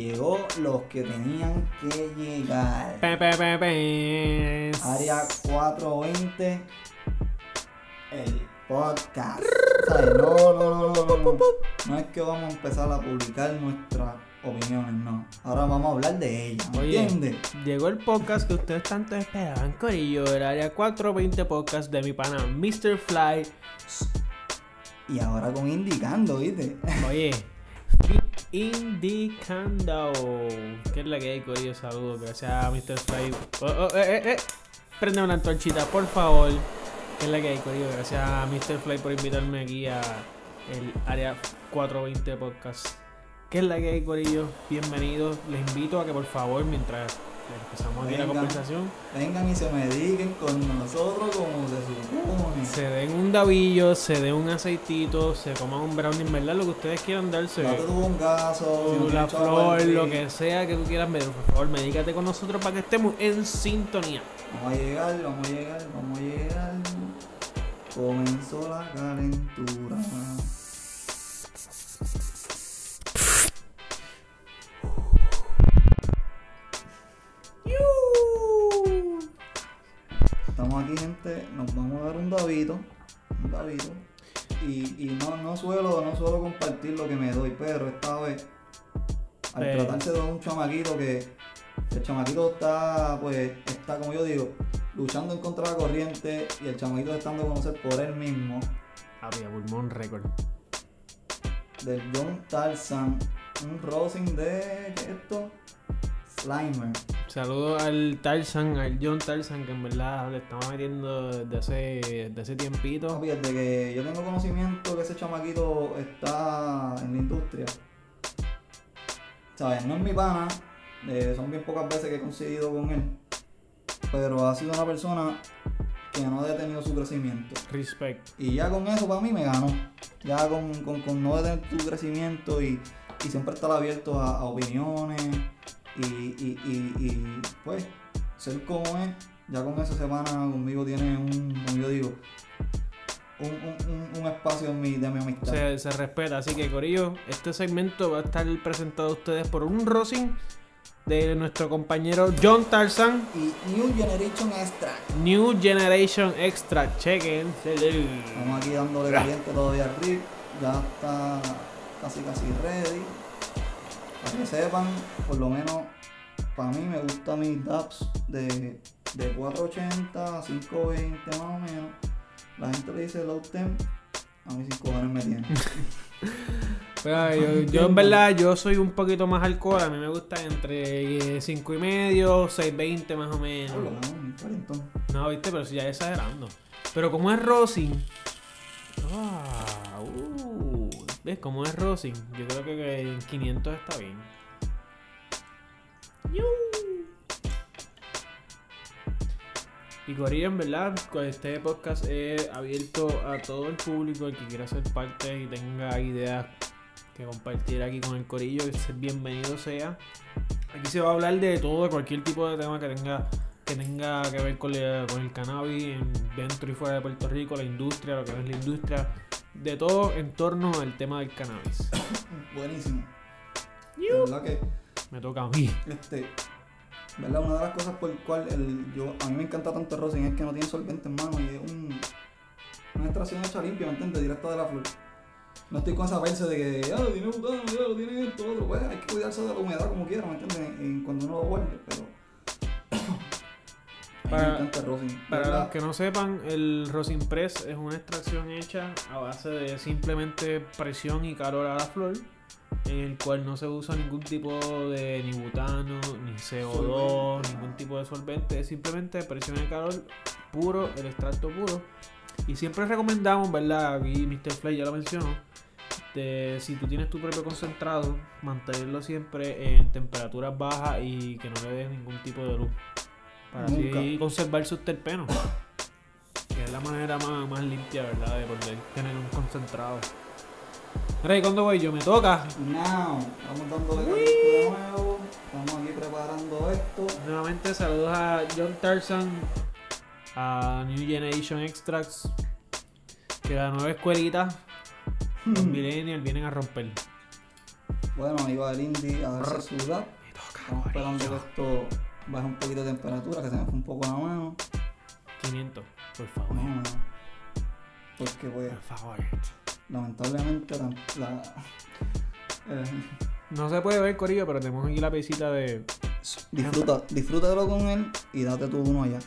llegó los que tenían que llegar. Pe, pe, pe. Área 420, el podcast. ¿Sabes? No, no, no, no, no, no. No es que vamos a empezar a publicar nuestras opiniones, no. Ahora vamos a hablar de ellas, ¿me Oye. entiendes? Llegó el podcast que ustedes tanto esperaban, Corillo, el área 420 podcast de mi pana Mr. Fly. Y ahora con indicando, ¿viste? Oye, Indicando. ¿Qué es la que hay, Corillo? Saludos, gracias a Mr. Fly. Oh, eh, eh, eh. Prende una antorchita, por favor. ¿Qué es la que hay, Corillo? Gracias a Mr. Fly por invitarme aquí a el área 420 podcast. ¿Qué es la que hay, Corillo? Bienvenidos. Les invito a que por favor, mientras empezamos aquí la conversación, Vengan y se mediquen con nosotros como se supone. se den un davillo, se den un aceitito, se coman un brownie, en verdad, lo que ustedes quieran darse. Tu bongazo. Si la un flor, lo que sea que tú quieras ver, por favor, medícate con nosotros para que estemos en sintonía. Vamos a llegar, vamos a llegar, vamos a llegar. Comenzó la calentura. Estamos aquí, gente. Nos vamos a dar un davito. Un davito. Y, y no, no suelo, no suelo compartir lo que me doy, pero esta vez, al Pero- tratarse de un chamaquito que el chamaquito está, pues, está como yo digo, luchando en contra de la corriente y el chamaquito está dando a conocer por él mismo, Había pulmón récord. del John Tarzan, un rosin de, ¿qué es esto? Slimer. Saludos al Tarzan, al John Tarzan, que en verdad le estamos metiendo desde hace, desde hace tiempito. Papi, desde que yo tengo conocimiento que ese chamaquito está en la industria, ¿sabes? No es mi pana, eh, son bien pocas veces que he coincidido con él, pero ha sido una persona que no ha detenido su crecimiento. Respect. Y ya con eso para mí me ganó. Ya con, con, con no detener tu crecimiento y, y siempre estar abierto a, a opiniones y, y, y, y, pues ser como es. Ya con esa semana conmigo tiene un, como yo digo, un, un, un, espacio en mi, de mi amistad. Se, se respeta, así que Corillo, este segmento va a estar presentado a ustedes por un rosin de nuestro compañero John Tarzan. Y New Generation Extra. New Generation Extra, chequen. Estamos aquí dándole caliente todavía al RIP. Ya está casi casi ready. Para que sepan, por lo menos para mí me gustan mis DAPs de, de 480 a 520 más o menos. La gente le dice low temp, a mí 5 cojones me tienen. Pero yo, yo en verdad yo soy un poquito más alcohol, a mí me gusta entre 5 y medio, 6.20 más o menos. No, viste, pero si ya exagerando. Pero como es Rosin. Ah, uh, ¿Ves? Como es Rosin. Yo creo que, en 500 está bien. Y Corillo, en verdad, este podcast es abierto a todo el público, el que quiera ser parte y tenga ideas que compartir aquí con el Corillo, que bienvenido sea. Aquí se va a hablar de todo, de cualquier tipo de tema que tenga que tenga que ver con, la- con el cannabis en- dentro y fuera de Puerto Rico, la industria, lo que es la industria, de todo en torno al tema del cannabis. Buenísimo. De verdad que Me toca a mí. Este, ¿verdad? Una de las cosas por el cual el, yo, a mí me encanta tanto el rosin es que no tiene solvente en mano y es un, una extracción hecha limpia, ¿me entiendes? Directa de la flor. No estoy con esa verse de que, ya lo tiene butano, ya lo tiene esto, otro. Pues hay que cuidarse de la humedad como quiera, ¿me entiendes? En- cuando uno lo guarde, pero. Para- me encanta el rosin. Para ¿verdad? los que no sepan, el Rosin Press es una extracción hecha a base de simplemente presión y calor a la flor, en el cual no se usa ningún tipo de ni butano, ni CO2, Solvente. ningún tipo de solvente, es simplemente presión y calor puro, el extracto puro. Y siempre recomendamos, ¿verdad? Aquí Mr. Fly ya lo mencionó, de si tú tienes tu propio concentrado, mantenerlo siempre en temperaturas bajas y que no le des ningún tipo de luz. Para así conservar sus terpenos. Que es la manera más, más limpia, ¿verdad? De poder tener un concentrado. Rey, ¿cuándo voy yo? Me toca. Now, vamos dándole de nuevo. Estamos aquí preparando esto. Nuevamente saludos a John Tarzan, a New Generation Extracts, que la nueva escuelita, los millennials vienen a romper. Bueno, iba el indie a darse su. Me toca, Estamos esperando que esto baje un poquito de temperatura, que se me fue un poco la mano. 500, por favor. No, no. Porque pues, Por favor. lamentablemente la, la- eh, No se puede ver, Corillo, pero tenemos aquí la pesita de. disfruta, disfrútalo con él y date tú uno allá.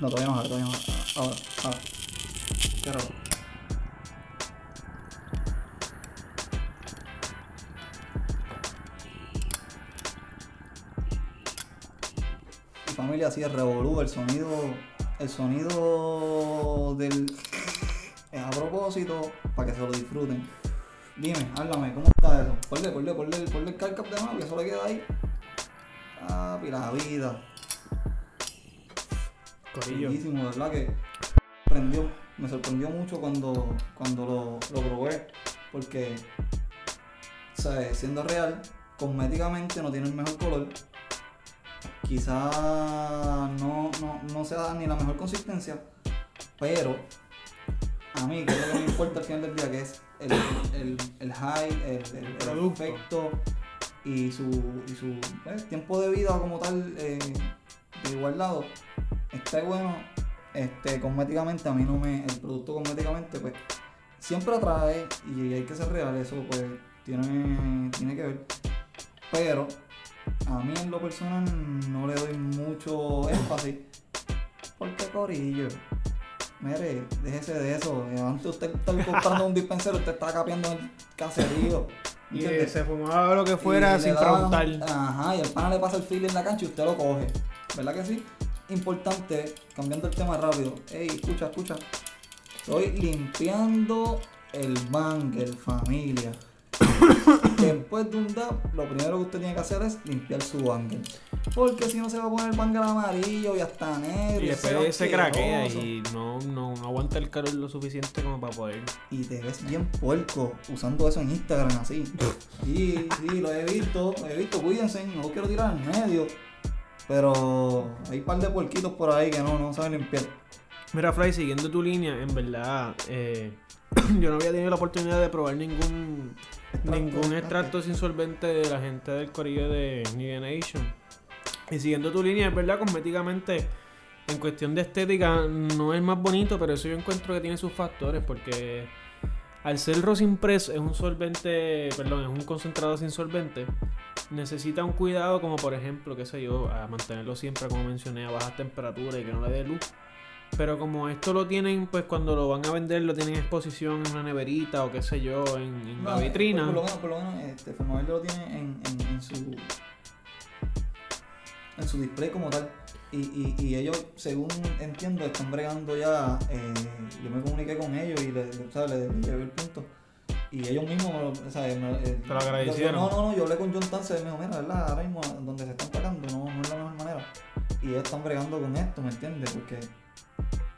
No, todavía no, todavía no. Ahora, ahora. Pero. Mi así es revolú, el sonido. El sonido del. Es a propósito, para que se lo disfruten. Dime, háblame, ¿cómo está eso? Ponle, ponle, ponle, ponle el carcap de nuevo, que eso le queda ahí. Ah, la vida. Corillo. Bellísimo, de verdad que sorprendió, me sorprendió mucho cuando, cuando lo, lo probé, porque, ¿sabes? Siendo real, cosméticamente no tiene el mejor color, quizá no, no, no sea ni la mejor consistencia, pero a mí, lo que me importa al final del día, que es el, el, el high, el, el- el Producto. efecto y su, y su eh, tiempo de vida como tal eh, de igualdado, está bueno. Este, cosméticamente, a mí no me. El producto cosméticamente, pues, siempre atrae y hay que ser real, eso, pues, tiene, tiene que ver. Pero, a mí en lo personal no le doy mucho énfasis. Porque corillo. Mire, déjese de eso. Antes usted estar comprando un dispensero, usted está capeando el caserío. Y eh, se fumaba lo que fuera Y sin preguntar. Ajá, y el pana le pasa el feel en la cancha y usted lo coge. ¿Verdad que sí? Importante, cambiando el tema rápido. Ey, escucha, escucha. Estoy limpiando el banger, familia. Después de un dab, lo primero que usted tiene que hacer es limpiar su banger. Porque si no se va a poner el banger amarillo y hasta negro. Y después se craquea y no, no, no aguanta el calor lo suficiente como para poder. y te ves bien puerco usando eso en Instagram así. Sí, sí, lo he visto, lo he visto, cuídense, no lo quiero tirar en medio. Pero hay un par de puerquitos por ahí que no, no saben limpiar. Mira, Fly, siguiendo tu línea, en verdad, eh, yo no había tenido la oportunidad de probar ningún ningún extracto sin solvente de la gente del corillo de New Nation. Y siguiendo tu línea, es verdad, cosméticamente, en cuestión de estética, no es más bonito, pero eso yo encuentro que tiene sus factores, porque al ser Rosin Press es un solvente, perdón, es un concentrado sin solvente, necesita un cuidado como por ejemplo, qué sé yo, a mantenerlo siempre, como mencioné, a bajas temperaturas y que no le dé luz. Pero como esto lo tienen, pues cuando lo van a vender, lo tienen en exposición en una neverita o qué sé yo, en, en la No, vitrina. Por, por lo menos, por lo menos este, Fernández lo tiene en, en, en su en su display como tal. Y, y, y ellos, según entiendo, están bregando ya. eh, yo me comuniqué con ellos y le, le- o sea, le- le llevé el punto. Y ellos mismos, me lo- o sea, me- eh, Te lo yo- agradecieron. no, no, no, yo hablé con John Tance y me dijo, mira, ¿verdad? Ahora mismo donde se están sacando no, no es la mejor manera. Y ellos están bregando con esto, ¿me entiendes? Porque,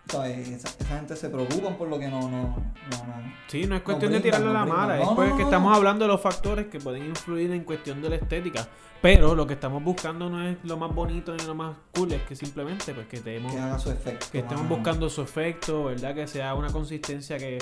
¿sabes? Esa, esa gente se preocupan por lo que no, no, no, no. Sí, no es cuestión de brindan, tirarle no la mala, es no, no, que no, estamos hablando de los factores que pueden influir en cuestión de la estética. Pero lo que estamos buscando no es lo más bonito ni lo más cool, es que simplemente pues que tenemos Que haga su efecto. que estemos buscando su efecto, ¿verdad? Que sea una consistencia que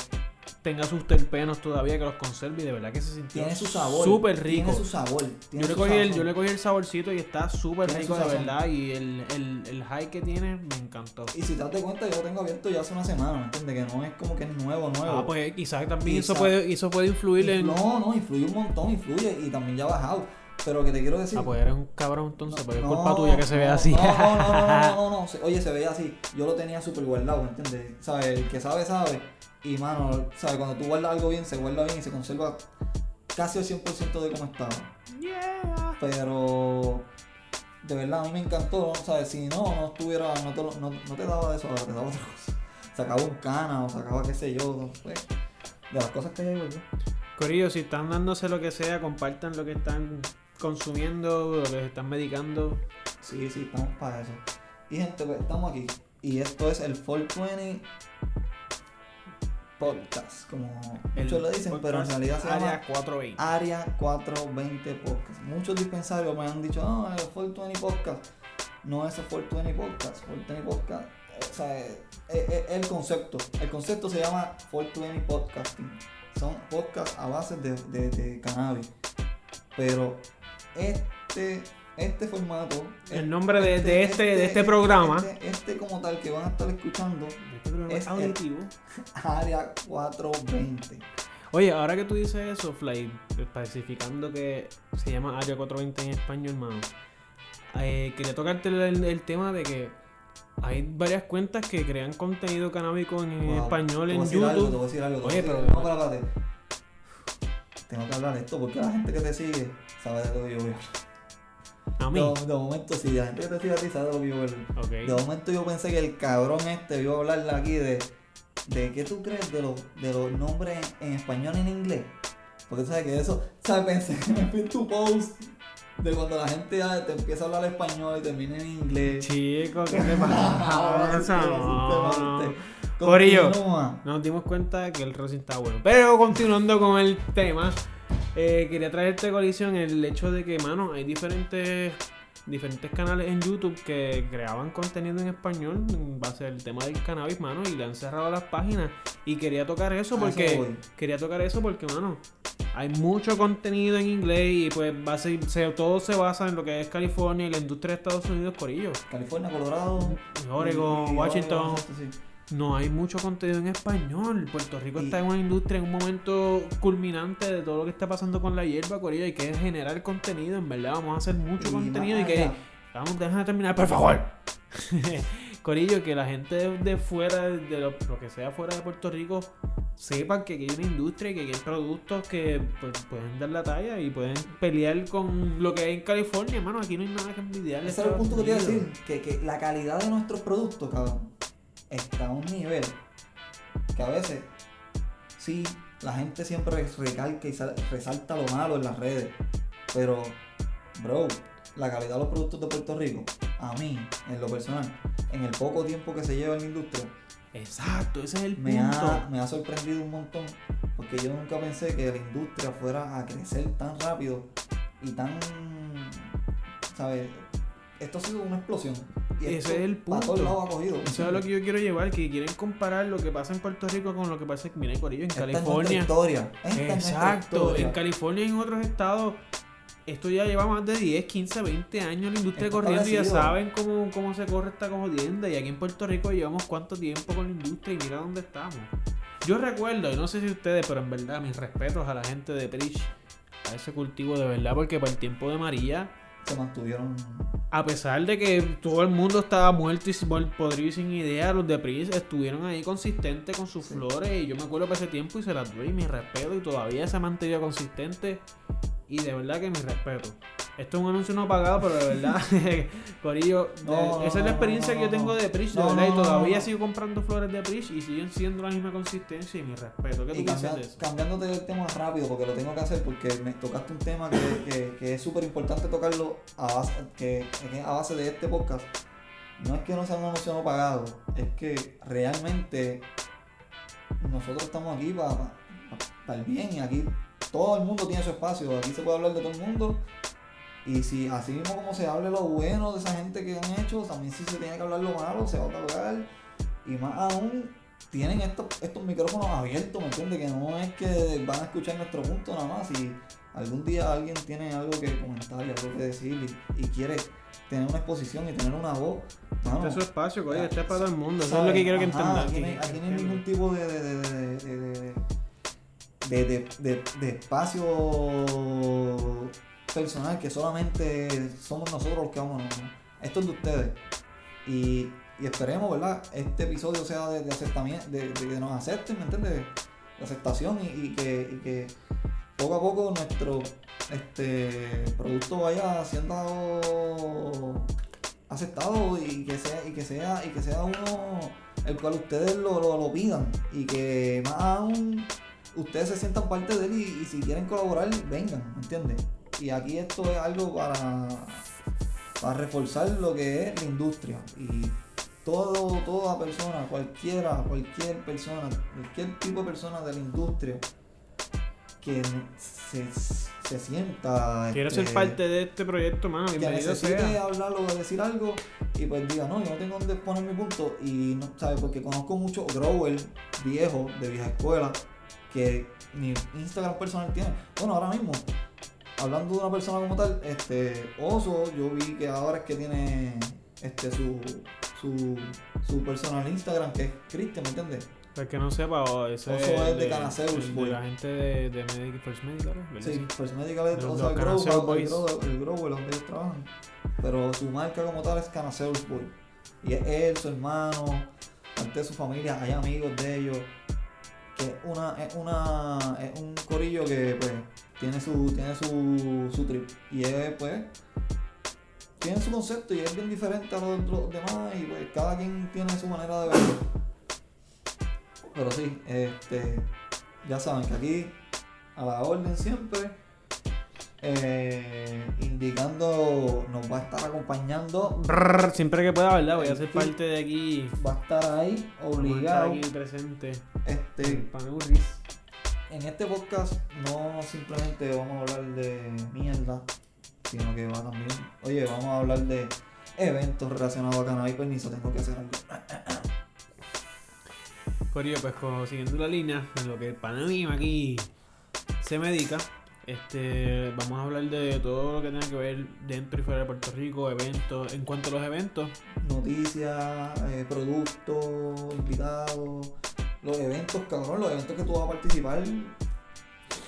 tenga sus terpenos todavía, que los conserve y de verdad que se sintió Tiene su sabor. súper rico. Tiene su sabor. tiene Yo le, cogí el, yo le cogí el saborcito y está súper rico de verdad y el, el, el high que tiene me encantó. Y si te das cuenta, yo lo tengo abierto ya hace una semana, ¿me entiendes? Que no es como que es nuevo, nuevo. Ah, pues quizás también eso Quizá- puede, eso puede influir en... No, no, influye un montón, influye. Y también ya ha bajado. Pero que te quiero decir. Ah, pues eres un cabrón entonces, porque no, es culpa tuya que se vea así. No, no, no, no, no, no, no, se- Oye, se veía así. Yo lo tenía súper guardado, ¿me entiendes? ¿Sabes? El que sabe, sabe. Y, mano, ¿sabes? Cuando tú guardas algo bien, se guarda bien y se conserva casi al 100% de como estaba. Yeah. Pero de verdad a mí me encantó, ¿sabes? Si no, no estuviera, no te, lo- no, no te daba eso, ahora te daba otra cosa. Sacaba un cana o sacaba qué sé yo, pues, de las cosas que hay ahí, ¿verdad? Corillo, si están dándose lo que sea, compartan lo que están consumiendo, lo que están medicando. Sí, sí, estamos para eso. Y gente, pues estamos aquí. Y esto es el 420 Podcast, como muchos le dicen, pero en realidad se llama Área 420. Área 420 Podcast. Muchos dispensarios me han dicho, no, el 420 Podcast. No es el 420 Podcast. 420 Podcast, eh, o sea, es, es- es el concepto. El concepto se llama 420 Podcasting. son podcasts a base de, de, de cannabis. Pero este, este formato. El nombre de, de este, de este programa. Este, este como tal que van a estar escuchando, Este Es auditivo. Área 420. Oye, ahora que tú dices eso, Fly, especificando que se llama Área 420 en español, hermano. eh, quería tocarte el, el tema de que hay varias cuentas que crean contenido canábico en Wow. español en algo, YouTube. algo. Oye, pero- No, pero espérate. Tengo que hablar esto porque la gente que te sigue sabe de lo que yo voy a hablar. A mí. De, de momento, sí, la gente que te sigue a ti sabe de lo que yo voy a hablar. Ok. De momento yo pensé que el cabrón este iba a hablarle aquí de, de qué tú crees de los, de los nombres en, en español y en inglés. Porque sabes que eso, ¿sabes? Pensé que me fui en tu post de cuando la gente te empieza a hablar español y termina en inglés. Chico, ¿qué te Ah, pasa? No, sí. Corillo. Nos dimos cuenta que el Rosy está bueno. Pero continuando con el tema, eh, quería traerte colisión el hecho de que, mano, hay diferentes diferentes canales en YouTube que creaban contenido en español en base al tema del cannabis, mano, y le han cerrado las páginas. Y quería tocar eso A eso porque quería tocar eso porque, mano, hay mucho contenido en inglés y pues base, se- todo se basa en lo que es California y la industria de Estados Unidos, Corillo. California, Colorado, Oregon, y- y Washington. Sí. No hay mucho contenido en español. Puerto Rico Y- está en una industria en un momento culminante de todo lo que está pasando con la hierba, Corillo. Hay que generar contenido, en verdad. Vamos a hacer mucho Y contenido y que. Vamos, déjame terminar, por favor. Corillo, que la gente de, de fuera, de lo, lo que sea fuera de Puerto Rico, sepan que aquí hay una industria y que hay productos que pues, pueden dar la talla y pueden pelear con lo que hay en California, hermano. Aquí no hay nada que envidiar. Ese era el punto que te iba a decir, que, que la calidad de nuestros productos, cabrón, está a un nivel que a veces, sí, la gente siempre recalca y sal- resalta lo malo en las redes, pero, bro, la calidad de los productos de Puerto Rico, a mí, en lo personal, en el poco tiempo que se lleva en la industria, Exacto, ese es el me punto. ha, me ha sorprendido un montón, porque yo nunca pensé que la industria fuera a crecer tan rápido y tan, ¿sabes? Esto ha sido una explosión. Y Ese esto es el todos punto. lados. Eso es lo que yo quiero llevar, que quieren comparar lo que pasa en Puerto Rico con lo que pasa en Corillo, en Esta es California. historia. Esta es nuestra Exacto, historia. en California y en otros estados, esto ya lleva más de 10, 15, 20 años la industria Esto corriendo y ya saben cómo, cómo se corre esta jodienda. Y aquí en Puerto Rico llevamos cuánto tiempo con la industria y mira dónde estamos. Yo recuerdo, y no sé si ustedes, pero en verdad, mis respetos a la gente de Preach, a ese cultivo de verdad, porque para el tiempo de María, Se mantuvieron. a pesar de que todo el mundo estaba muerto y sin- podrido y sin idea, los de Pris estuvieron ahí consistentes con sus Sí. flores. Y yo me acuerdo para ese tiempo y se las doy mi respeto. Y todavía se ha mantenido consistente. Y de verdad que mi respeto. Esto es un anuncio no pagado, pero de verdad, Corillo, No, esa es la experiencia no, que yo tengo de Pris, de verdad. y todavía sigo comprando flores de Pris y siguen siendo la misma consistencia y mi respeto. ¿Qué tú piensas de eso? cambiándote del tema rápido, porque lo tengo que hacer, porque me tocaste un tema que, que- que es súper importante tocarlo a base, que, que a base de este podcast. No es que no sea un anuncio no pagado, es que realmente nosotros estamos aquí para el bien y aquí todo el mundo tiene su espacio, aquí se puede hablar de todo el mundo. Y si así mismo como se hable lo bueno de esa gente que han hecho, también si se tiene que hablar lo malo, se va a hablar. Y más aún, tienen estos, estos micrófonos abiertos, ¿me entiendes? Que no es que van a escuchar nuestro punto nada más. Si algún día alguien tiene algo que comentar y algo que decir y, y quiere tener una exposición y tener una voz, mano, Este es su espacio, Corillo. Este es para todo el mundo. Eso es lo que quiero que entendan. Aquí, no hay- ningún tipo de, de, de, de, de, de- de- espacio personal que solamente somos nosotros los que vamos. no. Esto es de ustedes. Y, y esperemos, ¿verdad? Este episodio sea de, de aceptamiento, de, de que nos acepten, ¿me entiendes? De aceptación y, y que, y que poco a poco nuestro este producto vaya siendo aceptado y que sea y que sea y que sea uno el cual ustedes lo, lo, lo pidan y que más aún ustedes se sientan parte de él y, y si quieren colaborar vengan ¿me entiendes? y aquí esto es algo para para reforzar lo que es la industria y todo toda persona cualquiera cualquier persona cualquier tipo de persona de la industria que se, se sienta Quiero este, ser parte de este proyecto, mano. que necesite sea. hablar o decir algo y pues diga, no, yo no tengo dónde poner mi punto y no, ¿sabes? Porque conozco muchos growers viejos de vieja escuela que mi Instagram personal tiene. Bueno, ahora mismo, hablando de una persona como tal, este Oso, yo vi que ahora es que tiene este su su, su personal Instagram, que es Cristian, ¿me entiendes? Para que no sepa, o ese Oso es de Canaceus, el de boy. la gente de, de Medic, First Medical, ¿verdad? Sí, First Medical es o sea, el Canaceus Grower, el. Grower, el Grower donde ellos trabajan. Pero su marca como tal es Canaceus Boy. Y es él, su hermano, parte de su familia, hay amigos de ellos. Es una, es una, es un corillo que pues tiene su, tiene su, su trip. Y es pues tiene su concepto y es bien diferente a los, los demás y pues cada quien tiene su manera de verlo. Pero sí, este, ya saben que aquí a la orden siempre, eh, indicando, nos va a estar acompañando, Brrr, siempre que pueda, ¿verdad? Voy a ser parte de aquí. va a estar ahí Vamos a estar obligado. aquí presente. Este, en este podcast no simplemente vamos a hablar de mierda, sino que va también, oye, vamos a hablar de eventos relacionados a cannabis permiso, tengo que hacer algo. Corillo, pues como siguiendo la línea en lo que el Panamá aquí se medica, este, vamos a hablar de todo lo que tenga que ver dentro y fuera de Puerto Rico, eventos. En cuanto a los eventos, noticias, eh, productos, invitados, los eventos, cabrón, los eventos que tú vas a participar,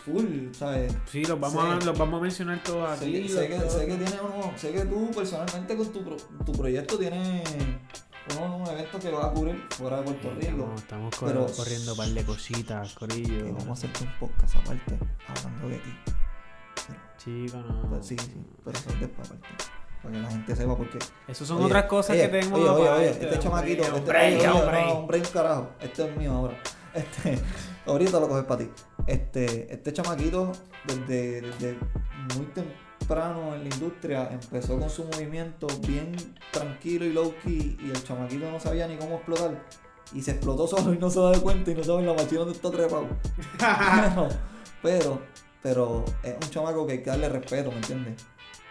full, ¿sabes? sí, los vamos, a, los vamos a mencionar todos Sé, aquí. sé los- que, sé que tiene uno, sé que tú personalmente con tu, pro- tu proyecto tienes que vas a cubrir fuera de Puerto Rico. Estamos, estamos cor- Pero- corriendo un par de cositas, Corillo. Que vamos a hacerte un podcast aparte, hablando de ti. Chico, no. Sí, sí, pero eso es después aparte. Para que la gente sepa porque Esas son Oye, otras cosas oye, que tengo. Oye, oye, oye, este chamaquito, este, hombre, oye, oye, hombre. no, hombre, un carajo. Este es mío ahora. Este, ahorita lo coges para ti. Este, este chamaquito, desde, desde muy temprano en la industria, empezó con su movimiento bien tranquilo y low key. Y el chamaquito no sabía ni cómo explotar. Y se explotó solo y no se da cuenta y no sabe la machina donde está trepado. pero, pero, pero es un chamaco que hay que darle respeto, ¿me entiendes?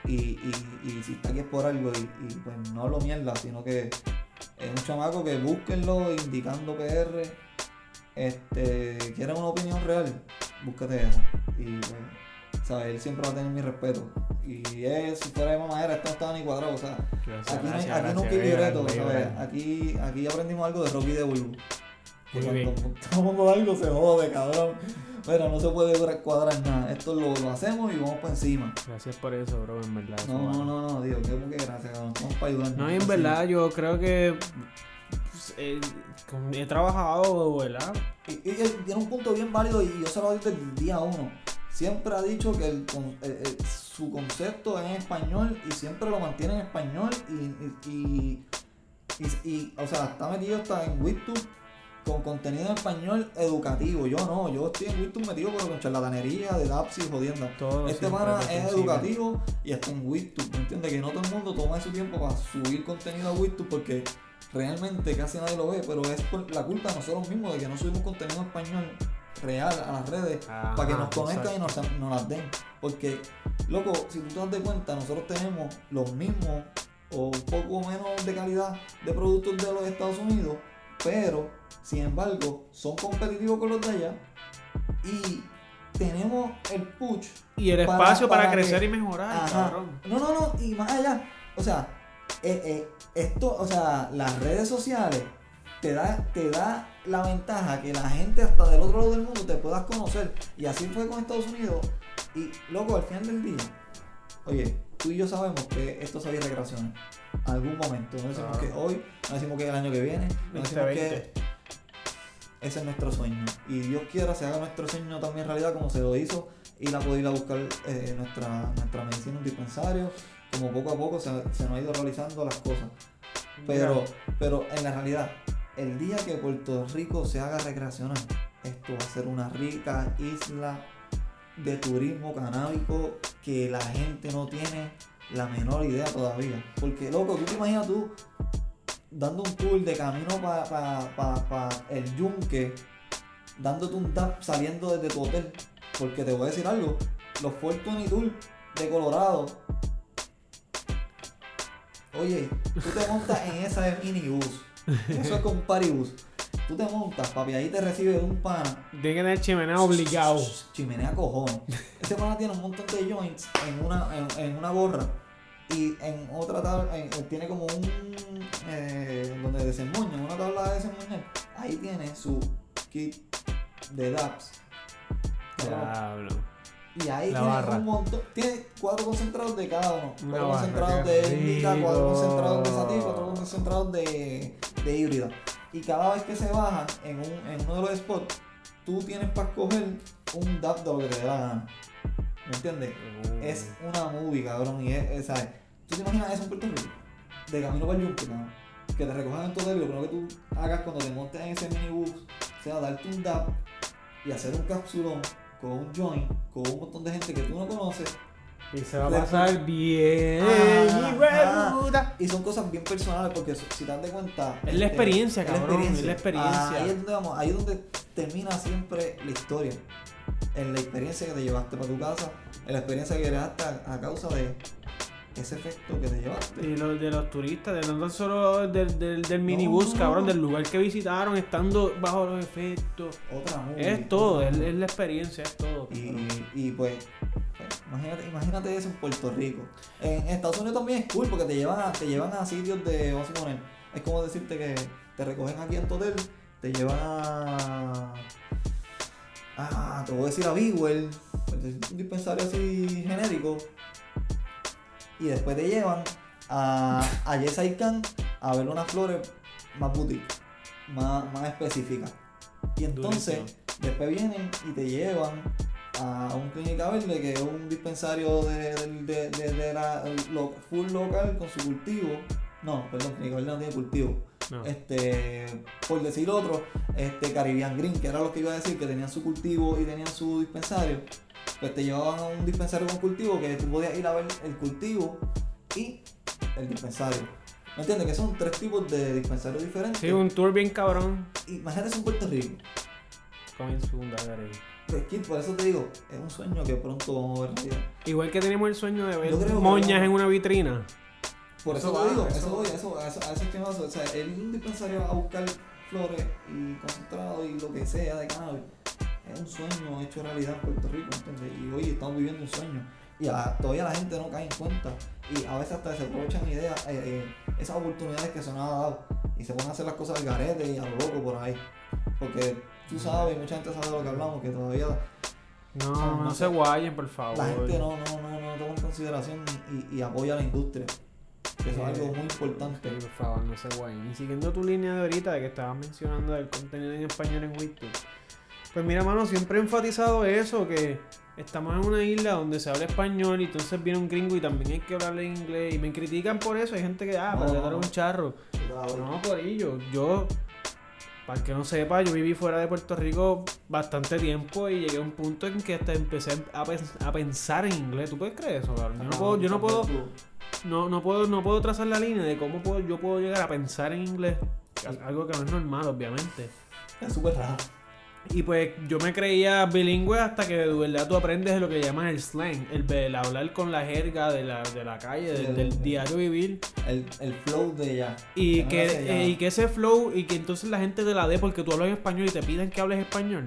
Y, y, y si está aquí es por algo y, y, pues no lo mierda, sino que es un chamaco que búsquenlo indicando PR. Este, quieren una opinión real, búscate esa. Y ¿sabes? Él siempre va a tener mi respeto. Y él, si fuera de mamadera, esto no estaba ni cuadrado, o sea, Gracias, aquí, gracias, aquí nunca hay libreto, ¿sabes? Aquí, aquí aprendimos algo de Rocky de Bulbu. Cuando todo mundo da algo se jode, cabrón. Pero no se puede cuadrar- nada. Esto lo, lo hacemos y vamos para encima. Gracias por eso, bro, en verdad. No, no, no, no, digo, que que gracias, cabrón. Vamos para ayudarnos. No, en verdad yo creo que pues, eh, he trabajado, ¿verdad? Y, y tiene un punto bien válido y yo se lo digo desde el día uno. Siempre ha dicho que el eh, eh, su concepto es en español y siempre lo mantiene en español y, y, y, y- y, o sea, está metido hasta en YouTube con contenido en español educativo. Yo no, yo estoy en YouTube metido pero con charlatanería, de laps y jodienda. Todo Este pana es educativo y está en YouTube, ¿me entiendes? Que no todo el mundo toma su tiempo para subir contenido a YouTube porque realmente casi nadie lo ve, pero es por la culpa de nosotros mismos de que no subimos contenido en español real a las redes Ajá, para que nos conozcan y nos, nos las den. Porque, loco, si tú te das de cuenta, nosotros tenemos los mismos o un poco menos de calidad de productos de los Estados Unidos, pero, sin embargo, son competitivos con los de allá y tenemos el push Y el Para- espacio para, para crecer que- y mejorar, Ajá. No, no, no, y más allá. O sea, eh, eh, esto, o sea, las redes sociales te da, te da la ventaja que la gente hasta del otro lado del mundo te puedas conocer. Y así fue con Estados Unidos. Y loco, al final del día, oye, tú y yo sabemos que esto se va a ir recreaciones. Algún momento. No decimos Claro. que hoy, no decimos que el año que viene, no decimos 2020. que ese es nuestro sueño. Y Dios quiera se haga nuestro sueño también realidad como se lo hizo ir a poder ir a buscar eh, nuestra, nuestra medicina en un dispensario, como poco a poco se, se nos ha ido realizando las cosas. Pero, pero en la realidad, el día que Puerto Rico se haga recreacional, esto va a ser una rica isla de turismo canábico que la gente no tiene la menor idea todavía. Porque, loco, tú te imaginas tú dando un tour de camino para pa, pa, el yunque, dándote un tap saliendo desde tu hotel. Porque te voy a decir algo, los Fortuny Tour de Colorado. Oye, tú te montas en esa de minibús. Eso es con un paribús. tú te montas, papi, ahí te recibe un pana. Tiene que tener chimenea obligado. Chimenea cojones. Ese pana tiene un montón de joints en una, en, en una gorra. Y en otra tabla, en- tiene como un. Eh, donde desemmoña, una tabla de desemmoñar. Ahí tiene su kit de DAPS. Diablo. Y ahí tiene un montón. Tiene cuatro concentrados de cada uno. Cuatro concentrados de indica, cuatro concentrados de sativa, cuatro concentrados de, de híbrida. Y cada vez que se bajan en, un, en uno de los spots, tú tienes para escoger un DAP de lo que te dé la gana. ¿Me entiendes? Es una movie, cabrón. Y es, es, ¿sabes? ¿Tú te imaginas eso en Puerto Rico? De camino para el yunque, cabrón. Que te recojan en tu hotel y lo primero que tú hagas cuando te montes en ese minibus sea darte un dab y hacer un capsulón con un joint, con un montón de gente que tú no conoces. Y se va a pasar bien. Hijo de puta. Y son cosas bien personales porque si te das de cuenta. Es la este, experiencia, es la cabrón, es la experiencia. Ah, ahí es donde vamos, ahí es donde termina siempre la historia. En la experiencia que te llevaste para tu casa, en la experiencia que creaste a, a causa de ese efecto que te llevaste. Y los de los turistas, de no solo del, del, del minibús, No. cabrón, del lugar que visitaron, estando bajo los efectos. Otra movie. Es todo, es, es la experiencia, es todo. Y, y pues, imagínate, imagínate eso en Puerto Rico. En Estados Unidos también es cool porque te llevan a, te llevan a sitios de, vamos a suponer, es como decirte que te recogen aquí en tu hotel, te llevan a. Ah, te voy a decir a Bigwell, pues, un dispensario así genérico. Y después te llevan a, a Yes I Can a ver unas flores más boutique, más, más específicas. Y entonces, Durísimo. después vienen y te llevan a un clínica verde que es un dispensario de, de, de- de- la lo- full local con su cultivo. No, perdón, clínica verde no tiene cultivo. No. Este, por decir otro, este Caribbean Green, que era lo que iba a decir, que tenían su cultivo y tenían su dispensario. Pues te llevaban a un dispensario con cultivo que tú podías ir a ver el cultivo y el dispensario. ¿Me entiendes? Que son tres tipos de dispensarios diferentes. Sí, un tour bien cabrón. Imagínate eso en Puerto Rico. Comen su Bulgaria. Pues, Kid, por eso te digo, es un sueño que pronto vamos a ver realidad. Igual que tenemos el sueño de ver que moñas en una vitrina. Por eso, Eso te va, digo, eso eso va. voy, eso, a eso, a eso es que me. O sea, a un dispensario a buscar flores y concentrado y lo que sea de cannabis es un sueño hecho realidad en Puerto Rico, ¿entiendes? Y hoy estamos viviendo un sueño. Y a- todavía la gente no cae en cuenta. Y a veces hasta se aprovechan ideas, eh, eh, esas oportunidades que se nos ha dado. Y se ponen a hacer las cosas al garete y a lo loco por ahí. Porque tú sabes, mucha gente sabe de lo que hablamos, que todavía No, sea, no, no se guayen, por favor. la gente no, no, no, no toma en consideración y, y apoya a la industria. Que eso es algo muy importante. Sí, por favor, no se guayen. Y siguiendo tu línea de ahorita de que estabas mencionando del contenido en español en Wittu. Pues mira, mano, siempre he enfatizado eso, que estamos en una isla donde se habla español y entonces viene un gringo y también hay que hablarle inglés. Y me critican por eso. Hay gente que, ah, le no, un charro. Cuidado. No, por ello. Yo, para el que no sepa, yo viví fuera de Puerto Rico bastante tiempo y llegué a un punto en que hasta empecé a, pens- a pensar en inglés. ¿Tú puedes creer eso, cabrón? Yo no puedo, yo no puedo, no, no puedo, no puedo trazar la línea de cómo puedo, yo puedo llegar a pensar en inglés. Algo que no es normal, obviamente. Es súper raro. Y pues yo me creía bilingüe hasta que de verdad tú aprendes lo que llaman el slang, el, el hablar con la jerga de la, de la calle, Sí, del, el- del el- diario vivir. El, el flow de ella. Y que, y que ese flow y que entonces la gente te la dé porque tú hablas español y te piden que hables español.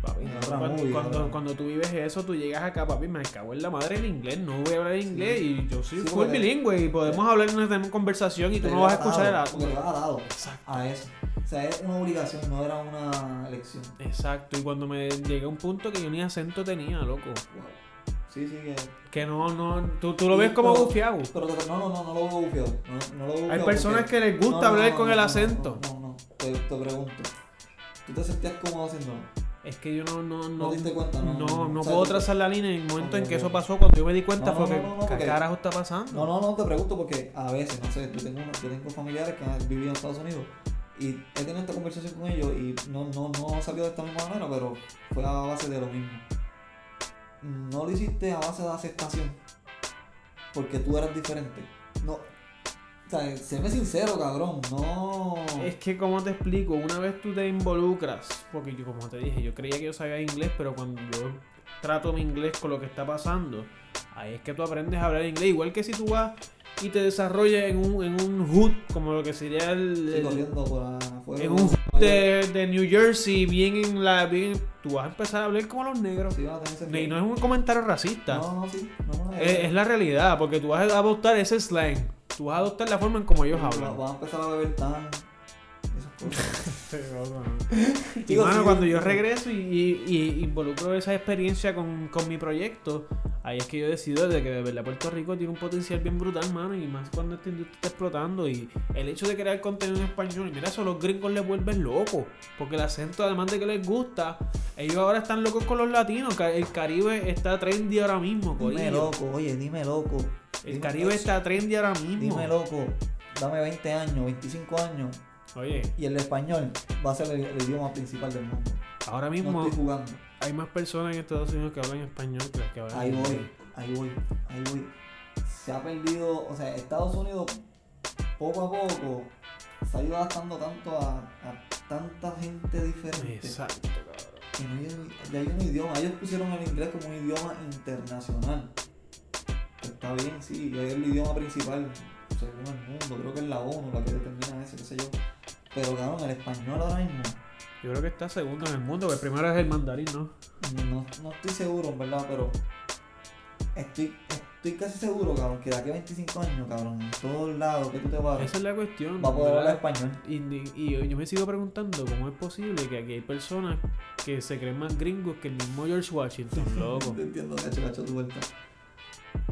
Papi, no, cuando, movie, cuando, cuando tú vives eso, tú llegas acá, papi, me cago en la madre el inglés, no voy a hablar inglés y yo soy Sí, full bilingüe y podemos hablar en una conversación y tú no vas a escuchar el atado Exacto. a eso. O sea, es una obligación, no era una elección. Exacto, y cuando me llegué a un punto que yo ni acento tenía, loco. Wow. Sí, sí, que. Que no, no, tú, tú lo ves como bufiado. Pero no, no, no, no lo veo bufiado. No, no Hay personas porque- que les gusta No, hablar con el acento. No, no, no. Te, te pregunto. ¿Tú te sentías cómodo haciéndolo? Es que yo no, no, ¿No no, cuenta? No, no, no puedo trazar la línea en el momento en que eso pasó. Cuando yo me di cuenta fue que, ¿qué carajo está pasando? No, no, no, te pregunto porque a veces, no sé, yo tengo, yo tengo familiares que han vivido en Estados Unidos y he tenido esta conversación con ellos y no, no, no salió de esta misma manera, pero fue a base de lo mismo. No lo hiciste a base de aceptación porque tú eras diferente. No, o sea, séme sincero, cabrón, no. Es que, como te explico? Una vez tú te involucras, porque yo, como te dije, yo creía que yo sabía inglés, pero cuando yo trato mi inglés con lo que está pasando, ahí es que tú aprendes a hablar inglés. Igual que si tú vas y te desarrollas en un, en un hood, como lo que sería el. El- por afuera. en un de, de New Jersey, bien en la. Bien, tú vas a empezar a hablar como los negros. Sí, Y no es un comentario racista. No, no, sí. No, no, Es, es la realidad, porque tú vas a adoptar ese slang. Tú vas a adoptar la forma en como ellos hablan. Van a empezar a beber tan. Esas cosas. Y sí, cuando yo regreso y, y- y involucro esa experiencia con, con mi proyecto, ahí es que yo decido de que de verdad Puerto Rico tiene un potencial bien brutal, mano, y más cuando esta industria está explotando. Y el hecho de crear contenido en español, y mira, eso los gringos les vuelven locos, porque el acento, además de que les gusta, ellos ahora están locos con los latinos. El Caribe está trendy ahora mismo, Dime corillo. loco, oye, dime loco. El Caribe está trendy ahora mismo. Dime loco. Dame 20 años, 25 años. Oye, Y el español va a ser el, el idioma principal del mundo. ahora No mismo estoy jugando. hay más personas en Estados Unidos que hablan español que las que hablan Ahí voy, ahí voy, ahí voy. Se ha perdido, o sea, Estados Unidos poco a poco se ha ido adaptando tanto a, a tanta gente diferente. Exacto, cabrón. que no hay, ya hay un idioma. Ellos pusieron el inglés como un idioma internacional. Está bien, sí, es el idioma principal según el mundo. Creo que es la ONU la que determina eso, qué sé yo. Pero cabrón, el español ahora mismo, Yo creo que está segundo en el mundo, que el primero es el mandarín, ¿no? no, no estoy seguro, en verdad, pero estoy, estoy casi seguro, cabrón, que de aquí a 25 años, cabrón, en todos lados que tú te vas, Esa es la cuestión. va a poder hablar español. Y, y- yo me sigo preguntando cómo es posible que aquí hay personas que se creen más gringos que el mismo George Washington, loco. Te entiendo, cacho, cacho, tu vuelta.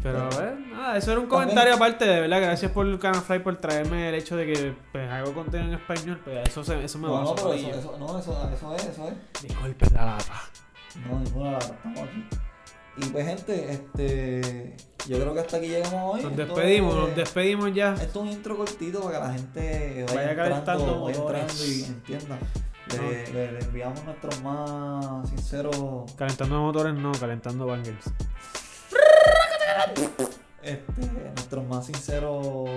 Pero a ver, nada, eso era un También- comentario aparte, de verdad. Gracias por Canafly por traerme el hecho de que pues, hago contenido en español. Pues eso, se, eso me No, va no, a pero eso, eso, no, eso, eso es, eso es. Disculpe la lata. No, ninguna lata, estamos aquí. Y pues gente, este yo creo que hasta aquí llegamos hoy. Nos Esto despedimos, es- nos despedimos ya. Esto es un intro cortito para que la gente vaya, Vaya calentando entrando, vaya entrando y entienda. Le, le- le enviamos nuestros más sinceros Calentando motores, no, calentando bangers. Este, nuestros más sinceros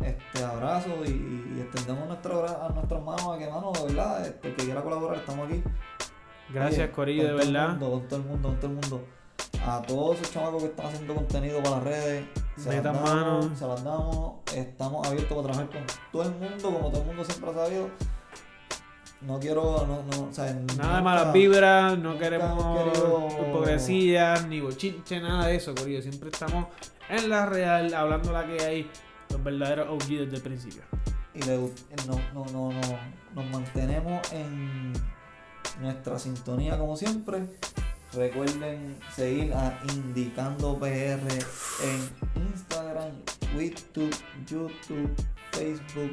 este abrazo y, y extendemos a nuestros manos a que mano de verdad este, el que quiera colaborar estamos aquí Gracias, Oye, Corillo, de verdad. mundo, con todo el mundo con todo el mundo a todos esos chamacos que están haciendo contenido para las redes se las, damos, mano. se las damos estamos abiertos para trabajar con todo el mundo como todo el mundo siempre ha sabido no quiero no, no, o sea, Nada de malas vibras, no queremos querido- hipocresías, ni bochinche, nada de eso, Corillo. Siempre estamos en la real, hablando la que hay, los verdaderos OG desde el principio. y le no, no, no, no, nos mantenemos en nuestra sintonía como siempre. Recuerden seguir a Indicando PR en Instagram, YouTube, YouTube, Facebook,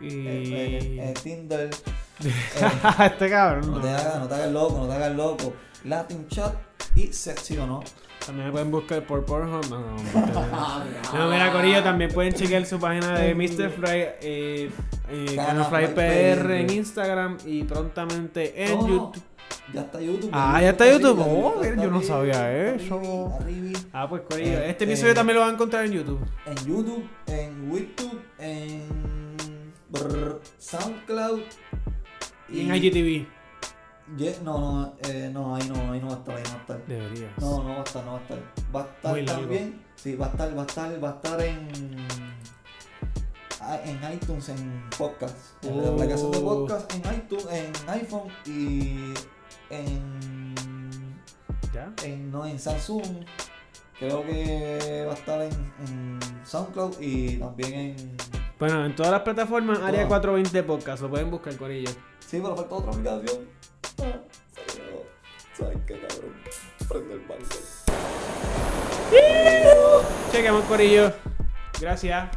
Y. eh, eh, eh, Tinder. Eh, este cabrón. no no. te hagas, no te hagas loco, no te hagas loco. Latin Chat y Sexy o no. También me pueden buscar por Pornhub. No, no, no. No, mira, Corillo, también pueden chequear su página de Mr. Fry, eh, eh, Cana Fly PR en. Instagram y prontamente en YouTube. Ya está YouTube. Ah, ya está YouTube. Oh, está yo no sabía eso. Ah, pues Corillo, Eh, este episodio eh, también lo van a encontrar en YouTube. en YouTube, en YouTube, en brr, SoundCloud Y en IGTV. No, no, eh, no, ahí no, ahí no va a estar, ahí no va a estar. Deberías. No, no va a estar, no va a estar. Va a estar Muy largo. también. Sí, va a estar, va a estar, va a estar en ah, en iTunes, en podcast. En la Oh. aplicación de podcast, en iTunes, en iPhone y en ¿Ya? en, no, en Samsung. Creo que va a estar en, en SoundCloud y también en. Bueno, en todas las plataformas, Área Todas. 420 Podcast, lo pueden buscar, Corillo. Sí, pero falta otra aplicación. Ah, se quedó. ¿Sabes qué, cabrón? Prende el banco. Chequemos, Corillo. Gracias.